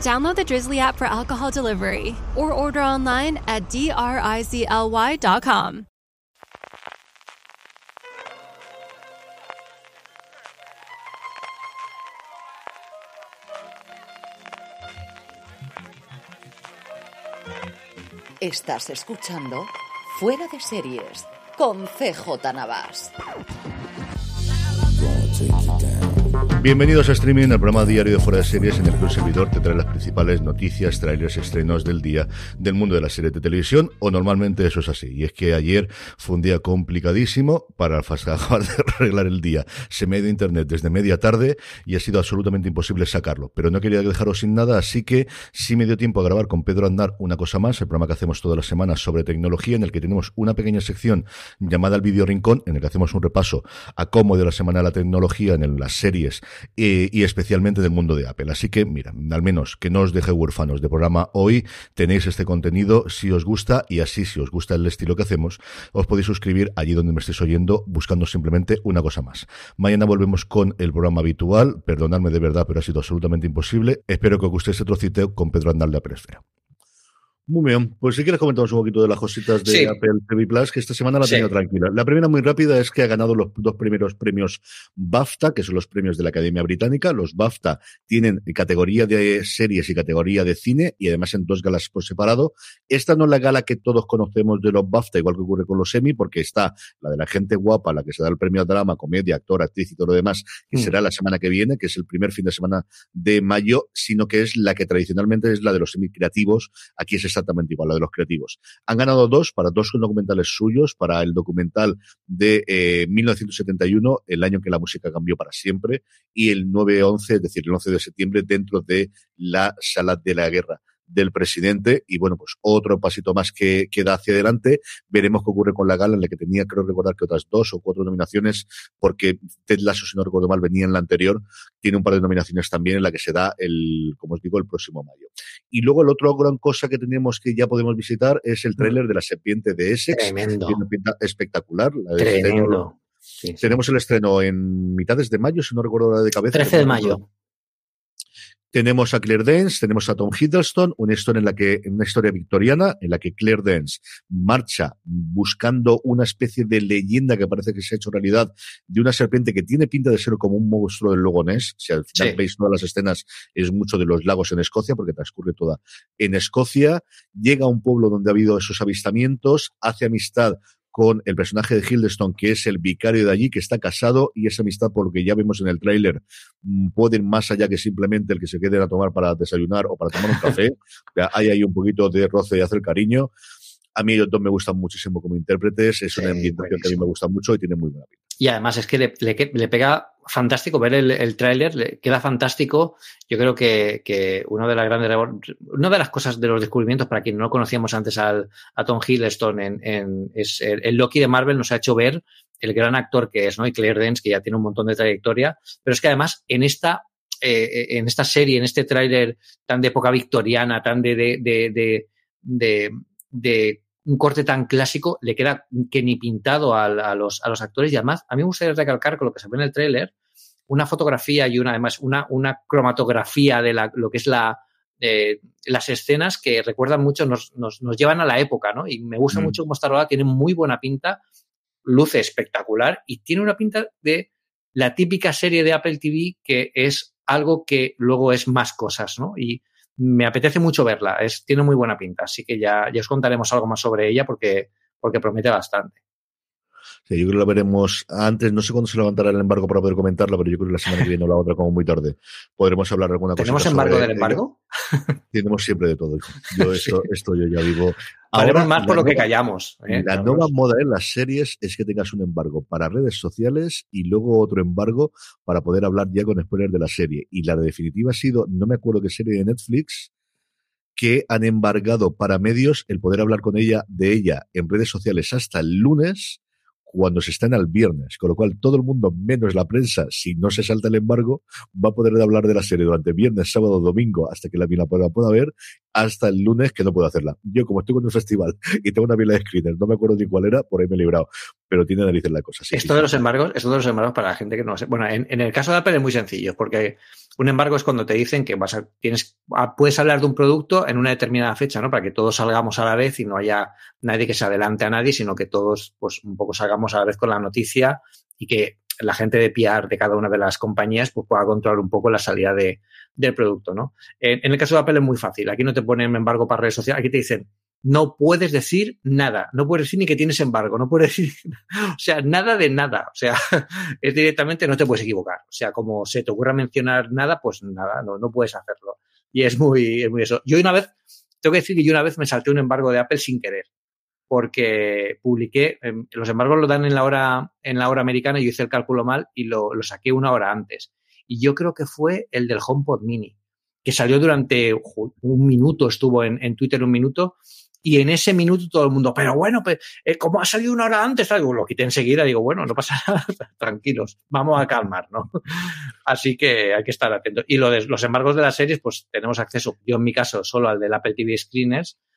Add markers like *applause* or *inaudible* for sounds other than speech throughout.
Download the Drizzly app for alcohol delivery or order online at drizly.com. Estás escuchando Fuera de Series con CJ Navas. Bienvenidos a Streaming, el programa diario de Fuera de Series en el que un servidor te trae las principales noticias, trailers, estrenos del día del mundo de la serie de televisión, o normalmente eso es así. Y es que ayer fue un día complicadísimo para *laughs* acabar arreglar el día. Se me ha ido internet desde media tarde y ha sido absolutamente imposible sacarlo. Pero no quería dejaros sin nada, así que sí me dio tiempo a grabar con Pedro Andar una cosa más, el programa que hacemos todas las semanas sobre tecnología, en el que tenemos una pequeña sección llamada el Video Rincón, en el que hacemos un repaso a cómo de la semana la tecnología en las series y especialmente del mundo de Apple. Así que, mira, al menos que no os deje huérfanos de programa hoy, tenéis este contenido si os gusta y así, si os gusta el estilo que hacemos, os podéis suscribir allí donde me estéis oyendo buscando simplemente una cosa más. Mañana volvemos con el programa habitual, perdonadme de verdad, pero ha sido absolutamente imposible. Espero que os guste este trocito con Pedro Andal de Apple muy bien, pues si quieres comentamos un poquito de las cositas de Apple TV Plus, que esta semana la he tenido tranquila. La primera muy rápida es que ha ganado los dos primeros premios BAFTA, que son los premios de la Academia Británica. Los BAFTA tienen categoría de series y categoría de cine, y además en dos galas por separado. Esta no es la gala que todos conocemos de los BAFTA, igual que ocurre con los Emmy, porque está la de la gente guapa, la que se da el premio a drama, comedia, actor, actriz y todo lo demás, que mm. será la semana que viene, que es el primer fin de semana de mayo, sino que es la que tradicionalmente es la de los semi creativos. Aquí es exactamente igual, la de los creativos. Han ganado dos para dos documentales suyos, para el documental de eh, 1971, el año que la música cambió para siempre, y el 9-11, es decir, el 11 de septiembre, dentro de la sala de la guerra del presidente y bueno, pues otro pasito más que, queda hacia adelante. Veremos qué ocurre con la gala en la que tenía, creo recordar que otras dos o cuatro nominaciones, porque Ted Lasso, si no recuerdo mal, venía en la anterior. Tiene un par de nominaciones también en la que se da el, como os digo, el próximo mayo. Y luego el otro gran cosa que tenemos que ya podemos visitar es el tráiler de la serpiente de Essex. Tremendo. Tiene una pinta espectacular. La Tremendo. Tenemos el estreno en mitades de mayo, si no recuerdo la de cabeza. 13 de mayo. Tenemos a Claire Dance, tenemos a Tom Hiddleston, una historia en la que, una historia victoriana, en la que Claire Dance marcha buscando una especie de leyenda que parece que se ha hecho realidad de una serpiente que tiene pinta de ser como un monstruo del Logo Ness. Si al final veis todas las escenas, es mucho de los lagos en Escocia, porque transcurre toda en Escocia. Llega a un pueblo donde ha habido esos avistamientos, hace amistad con el personaje de Hildestone, que es el vicario de allí, que está casado, y esa amistad, por lo que ya vemos en el tráiler, mm, puede ir más allá que simplemente el que se quede a tomar para desayunar o para tomar un café. *laughs* hay ahí un poquito de roce y hacer cariño. A mí ellos dos me gustan muchísimo como intérpretes, es una ambientación que a mí me gusta mucho y tiene muy buena pinta. Y además es que le, le, pega fantástico ver el, el tráiler, le queda fantástico. Yo creo que, que, una de las grandes, una de las cosas de los descubrimientos para quien no conocíamos antes al, a Tom Hiddleston en, en es el, Loki de Marvel nos ha hecho ver el gran actor que es, ¿no? Y Claire Dance, que ya tiene un montón de trayectoria. Pero es que además en esta, eh, en esta serie, en este tráiler tan de época victoriana, tan de, de, de, de un corte tan clásico le queda que ni pintado a, a, los, a los actores y además a mí me gustaría recalcar con lo que se ve en el tráiler una fotografía y una además una, una cromatografía de la, lo que es la eh, las escenas que recuerdan mucho, nos, nos, nos, llevan a la época, ¿no? Y me gusta mm. mucho cómo está rodada, tiene muy buena pinta, luce espectacular y tiene una pinta de la típica serie de Apple TV que es algo que luego es más cosas, ¿no? Y me apetece mucho verla, es, tiene muy buena pinta, así que ya, ya os contaremos algo más sobre ella porque, porque promete bastante. Yo creo que lo veremos antes, no sé cuándo se levantará el embargo para poder comentarlo, pero yo creo que la semana que viene o la otra, como muy tarde, podremos hablar alguna cosa. ¿Tenemos embargo del embargo? *laughs* Tenemos siempre de todo. Yo *laughs* esto, esto yo ya vivo. Ahora más por lo que callamos. ¿eh? La nueva moda en las series es que tengas un embargo para redes sociales y luego otro embargo para poder hablar ya con spoilers de la serie. Y la definitiva ha sido, no me acuerdo qué serie de Netflix, que han embargado para medios el poder hablar con ella, de ella, en redes sociales hasta el lunes cuando se en al viernes, con lo cual todo el mundo, menos la prensa, si no se salta el embargo, va a poder hablar de la serie durante viernes, sábado, domingo, hasta que la mina pueda, pueda ver, hasta el lunes que no puedo hacerla. Yo, como estoy con un festival *laughs* y tengo una pila de screeners, no me acuerdo ni cuál era, por ahí me he librado, pero tiene narices la cosa. esto de los embargos, esto de los embargos para la gente que no sé. Bueno, en, en el caso de Apple es muy sencillo, porque un embargo es cuando te dicen que vas a, tienes, puedes hablar de un producto en una determinada fecha, ¿no? Para que todos salgamos a la vez y no haya nadie que se adelante a nadie, sino que todos, pues, un poco salgamos a la vez con la noticia y que la gente de PR de cada una de las compañías pues, pueda controlar un poco la salida de, del producto, ¿no? En, el caso de Apple es muy fácil. Aquí no te ponen embargo para redes sociales. Aquí te dicen, no puedes decir nada, no puedes decir ni que tienes embargo, no puedes *laughs* decir, o sea, nada de nada, o sea, *laughs* es directamente no te puedes equivocar, o sea, como se te ocurra mencionar nada, pues nada, no, no puedes hacerlo. Y es muy, es muy eso. Yo una vez, tengo que decir que yo una vez me salté un embargo de Apple sin querer, porque publiqué, em, los embargos lo dan en la hora, en la hora americana yo hice el cálculo mal y lo, lo saqué una hora antes. Y yo creo que fue el del HomePod Mini, que salió durante un minuto, estuvo en, en Twitter un minuto, y en ese minuto todo el mundo, pero bueno, pues, eh, ¿cómo ha salido una hora antes? Digo, lo quité enseguida, digo, bueno, no pasa *laughs* nada, tranquilos, vamos a calmar, ¿no? *laughs* Así que hay que estar atentos. Y lo de los embargos de las series, pues tenemos acceso, yo en mi caso, solo al del Apple TV Screeners,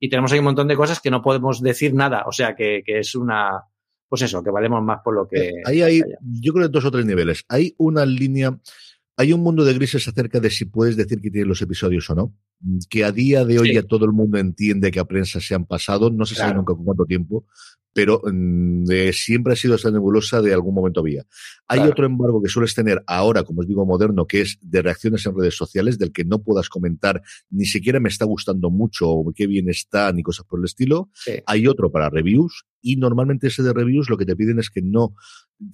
Y tenemos ahí un montón de cosas que no podemos decir nada. O sea, que, que es una, pues eso, que valemos más por lo que... Ahí hay, yo creo, dos o tres niveles. Hay una línea, hay un mundo de grises acerca de si puedes decir que tienes los episodios o no. Que a día de hoy Sí. ya todo el mundo entiende que a prensa se han pasado, no se sabe Claro. nunca con cuánto tiempo, pero mm, siempre ha sido esa nebulosa de algún momento había. Hay Claro. otro embargo que sueles tener ahora, como os digo, moderno, que es de reacciones en redes sociales, del que no puedas comentar ni siquiera me está gustando mucho o qué bien está, ni cosas por el estilo. Sí. Hay otro para reviews y normalmente ese de reviews lo que te piden es que no.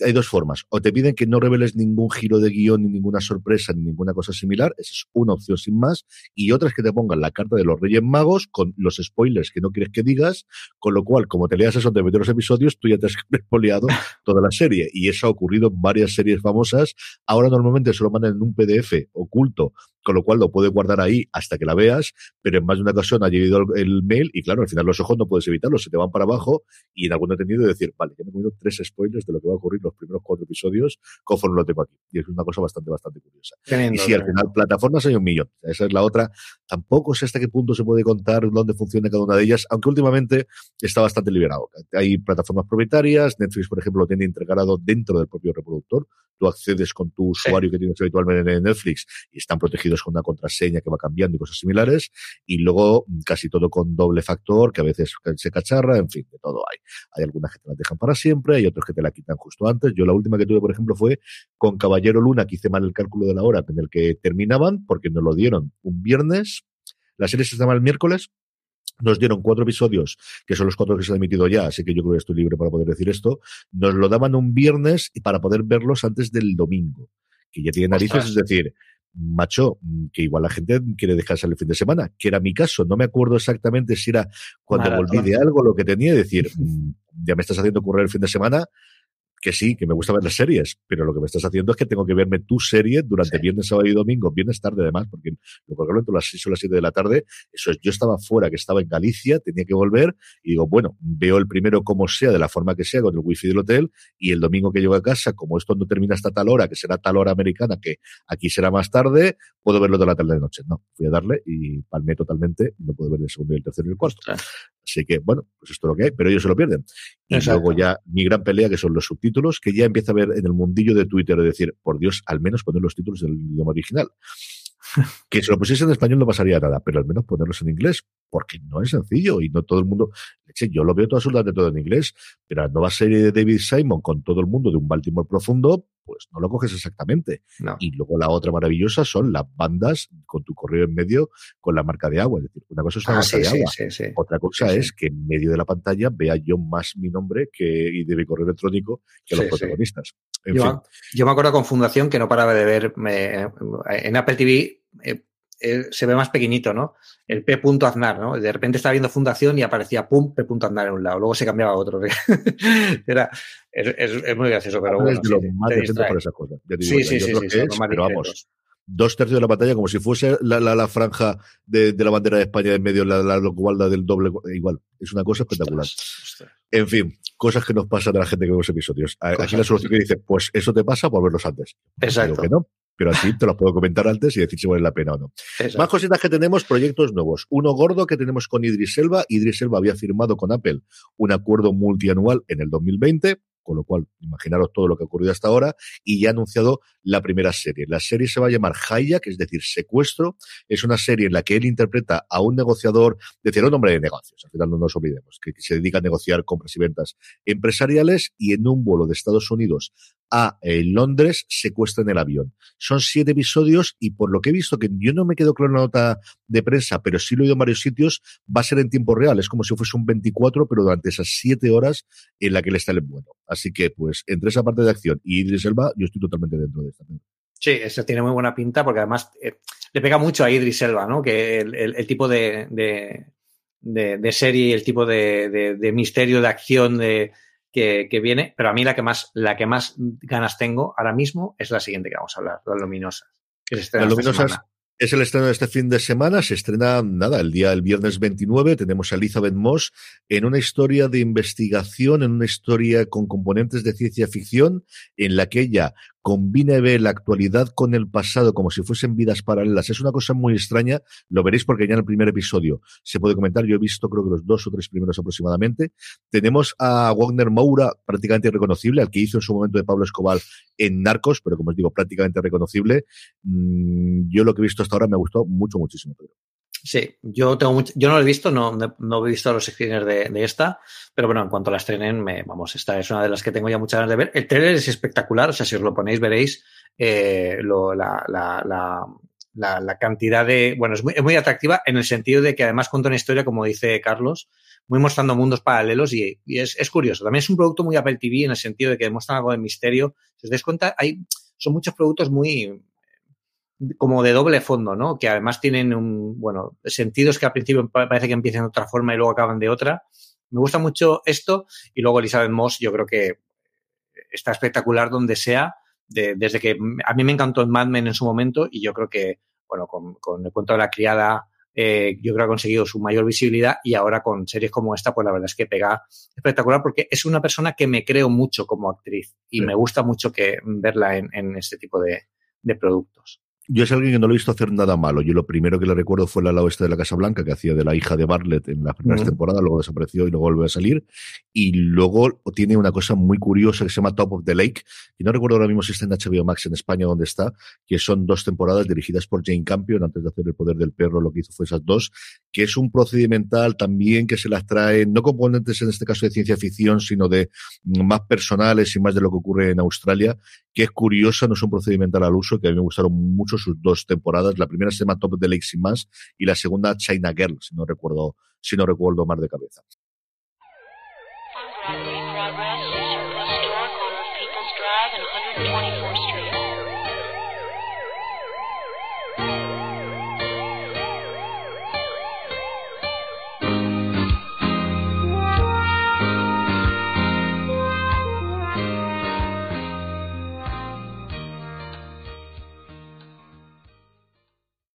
Hay dos formas. O te piden que no reveles ningún giro de guion, ni ninguna sorpresa, ni ninguna cosa similar. Esa es una opción sin más. Y otra es que te pongan la carta de los Reyes Magos con los spoilers que no quieres que digas. Con lo cual, como te leas eso de los episodios, tú ya te has *laughs* spoileado toda la serie. Y eso ha ocurrido en varias series famosas. Ahora normalmente se lo mandan en un PDF oculto, con lo cual lo puedes guardar ahí hasta que la veas. Pero en más de una ocasión ha llegado el, mail y claro, al final los ojos no puedes evitarlos, se te van para abajo y en algún entendido decir, vale, ya me he comido tres spoilers de lo que va a ocurrir los primeros cuatro episodios conforme lo tengo aquí. Y es una cosa bastante, bastante curiosa. Tremendo, Y si al tremendo. final plataformas hay un millón, esa es la otra. Tampoco sé hasta qué punto se puede contar dónde funciona cada una de ellas, aunque últimamente está bastante liberado. Hay plataformas propietarias, Netflix, por ejemplo, lo tiene integrado dentro del propio reproductor. Tú accedes con tu usuario que tienes habitualmente en Netflix y están protegidos con una contraseña que va cambiando y cosas similares. Y luego mm, casi todo con doble factor, que a veces se cacharra, en fin, de todo hay. Hay algunas que te las dejan para siempre, hay otros que te la quitan justo antes. Yo la última que tuve, por ejemplo, fue con Caballero Luna, que hice mal el cálculo de la hora en el que terminaban, porque nos lo dieron un viernes. La serie se llama el miércoles. Nos dieron cuatro episodios, que son los cuatro que se han emitido ya, así que yo creo que estoy libre para poder decir esto. Nos lo daban un viernes y para poder verlos antes del domingo, que ya tiene narices, Ostras. es decir, macho, que igual la gente quiere dejarse el fin de semana, que era mi caso. No me acuerdo exactamente si era cuando Maratón. volví de algo lo que tenía, decir, *laughs* ya me estás haciendo correr el fin de semana, que sí, que me gusta ver las series, pero lo que me estás haciendo es que tengo que verme tu serie durante Sí. viernes, sábado y domingo, viernes tarde además, porque lo colgaron entre las 6 o las 7 de la tarde. Eso es, yo estaba fuera, que estaba en Galicia, tenía que volver y digo, bueno, veo el primero como sea, de la forma que sea, con el wifi del hotel y el domingo que llego a casa, como esto no termina hasta tal hora, que será tal hora americana, que aquí será más tarde, puedo verlo de la tarde de noche. No, fui a darle y palmé totalmente, no puedo ver el segundo y el tercero y el cuarto. Así que, bueno, pues esto es lo que hay, pero ellos se lo pierden. Y luego ya mi gran pelea, que son los subtítulos, que ya empieza a ver en el mundillo de Twitter de decir, por Dios, al menos poner los títulos del idioma original. *laughs* que si lo pusiese en español no pasaría nada, pero al menos ponerlos en inglés, porque no es sencillo y no todo el mundo. Yo lo veo todo absolutamente todo en inglés, pero la nueva serie de David Simon con todo el mundo de un Baltimore profundo, pues no lo coges exactamente. Y luego la otra maravillosa son las bandas con tu correo en medio con la marca de agua. Es decir, una cosa es una ah, marca de agua, otra cosa es que en medio de la pantalla vea yo más mi nombre que, y de mi correo electrónico que los protagonistas. yo, yo, me acuerdo con Fundación que no paraba de ver en Apple TV eh, eh, se ve más pequeñito, ¿no? El P. Aznar, ¿no? De repente estaba viendo Fundación y aparecía pum, P. Aznar en un lado, luego se cambiaba a otro. *laughs* Era, es, muy gracioso, pero bueno. Es de sí, más por esa cosa. sí, sí, sí, sí, pero vamos, dos tercios de la pantalla como si fuese la, la, franja de, de, la bandera de España en medio, la, la, la del doble, igual. Es una cosa espectacular. En fin, cosas que nos pasan a la gente que vemos episodios. Aquí la solución que dice, pues eso te pasa por verlos antes. Exacto. que no, pero así te lo puedo comentar antes y decir si vale la pena o no. Más cositas que tenemos, proyectos nuevos. Uno gordo que tenemos con Idris Elba. Idris Elba había firmado con Apple un acuerdo multianual en el 2020 con lo cual imaginaros todo lo que ha ocurrido hasta ahora, y ya ha anunciado la primera serie. La serie se va a llamar que es decir, secuestro. Es una serie en la que él interpreta a un negociador, decir, un hombre de negocios, al final no nos olvidemos, que se dedica a negociar compras y ventas empresariales y en un vuelo de Estados Unidos a eh, Londres secuestran el avión. Son siete episodios y por lo que he visto, que yo no me quedo claro en la nota de prensa, pero sí lo he oído en varios sitios, va a ser en tiempo real. Es como si fuese un 24, pero durante esas siete horas en la que él está el vuelo. Así que, pues, entre esa parte de acción y Idris Elba, yo estoy totalmente dentro de esta. Sí, eso tiene muy buena pinta porque además eh, le pega mucho a Idris Elba, ¿no? Que el, tipo de, de, serie, el tipo de, misterio, de acción de, que, viene, pero a mí la que más, la que más ganas tengo ahora mismo es la siguiente que vamos a hablar, Las Luminosas. las Luminosas es el estreno de este fin de semana. Se estrena, nada, el día, el viernes 29. Tenemos a Elizabeth Moss en una historia de investigación, en una historia con componentes de ciencia ficción, en la que ella combina ve la actualidad con el pasado como si fuesen vidas paralelas. Es una cosa muy extraña, lo veréis porque ya en el primer episodio se puede comentar, yo he visto creo que los dos o tres primeros aproximadamente. Tenemos a Wagner Moura prácticamente irreconocible, al que hizo en su momento de Pablo Escobar en Narcos, pero como os digo, prácticamente reconocible. Mm, yo lo que he visto hasta ahora me ha gustado mucho, muchísimo. Sí, yo tengo mucho, yo no lo he visto, no, no he visto los screeners de, de, esta, pero bueno, en cuanto la estrenen, me, vamos, esta es una de las que tengo ya muchas ganas de ver. El trailer es espectacular, o sea, si os lo ponéis veréis eh, lo, la, la, la, la, cantidad de, bueno, es muy, es muy atractiva en el sentido de que además cuenta una historia, como dice Carlos, muy mostrando mundos paralelos y, y es, es, curioso. También es un producto muy Apple TV en el sentido de que demuestra algo de misterio. Si os dais cuenta, hay, son muchos productos muy, como de doble fondo, ¿no? Que además tienen un, bueno, sentidos que al principio parece que empiezan de otra forma y luego acaban de otra. Me gusta mucho esto y luego Elizabeth Moss yo creo que está espectacular donde sea, desde que a mí me encantó en Mad Men en su momento y yo creo que, bueno, con, el cuento de la criada, eh, yo creo que ha conseguido su mayor visibilidad y ahora con series como esta, pues la verdad es que pega espectacular porque es una persona que me creo mucho como actriz y me gusta mucho que verla en, en este tipo de productos. Yo es alguien que no lo he visto hacer nada malo. Yo lo primero que le recuerdo fue la oeste de la Casa Blanca, que hacía de la hija de Bartlett en las primeras temporadas, luego desapareció y luego vuelve a salir. Y luego tiene una cosa muy curiosa que se llama Top of the Lake, y no recuerdo ahora mismo si está en HBO Max en España donde está, que son dos temporadas dirigidas por Jane Campion, antes de hacer El Poder del Perro, lo que hizo fue esas dos, que es un procedimental también que se las trae, no componentes en este caso de ciencia ficción, sino de más personales y más de lo que ocurre en Australia, que es curiosa, no es un procedimental al uso, que a mí me gustaron mucho sus dos temporadas. La primera se llama Top de Lake Sin Más y la segunda China Girl, si no recuerdo, si no recuerdo mal de cabeza.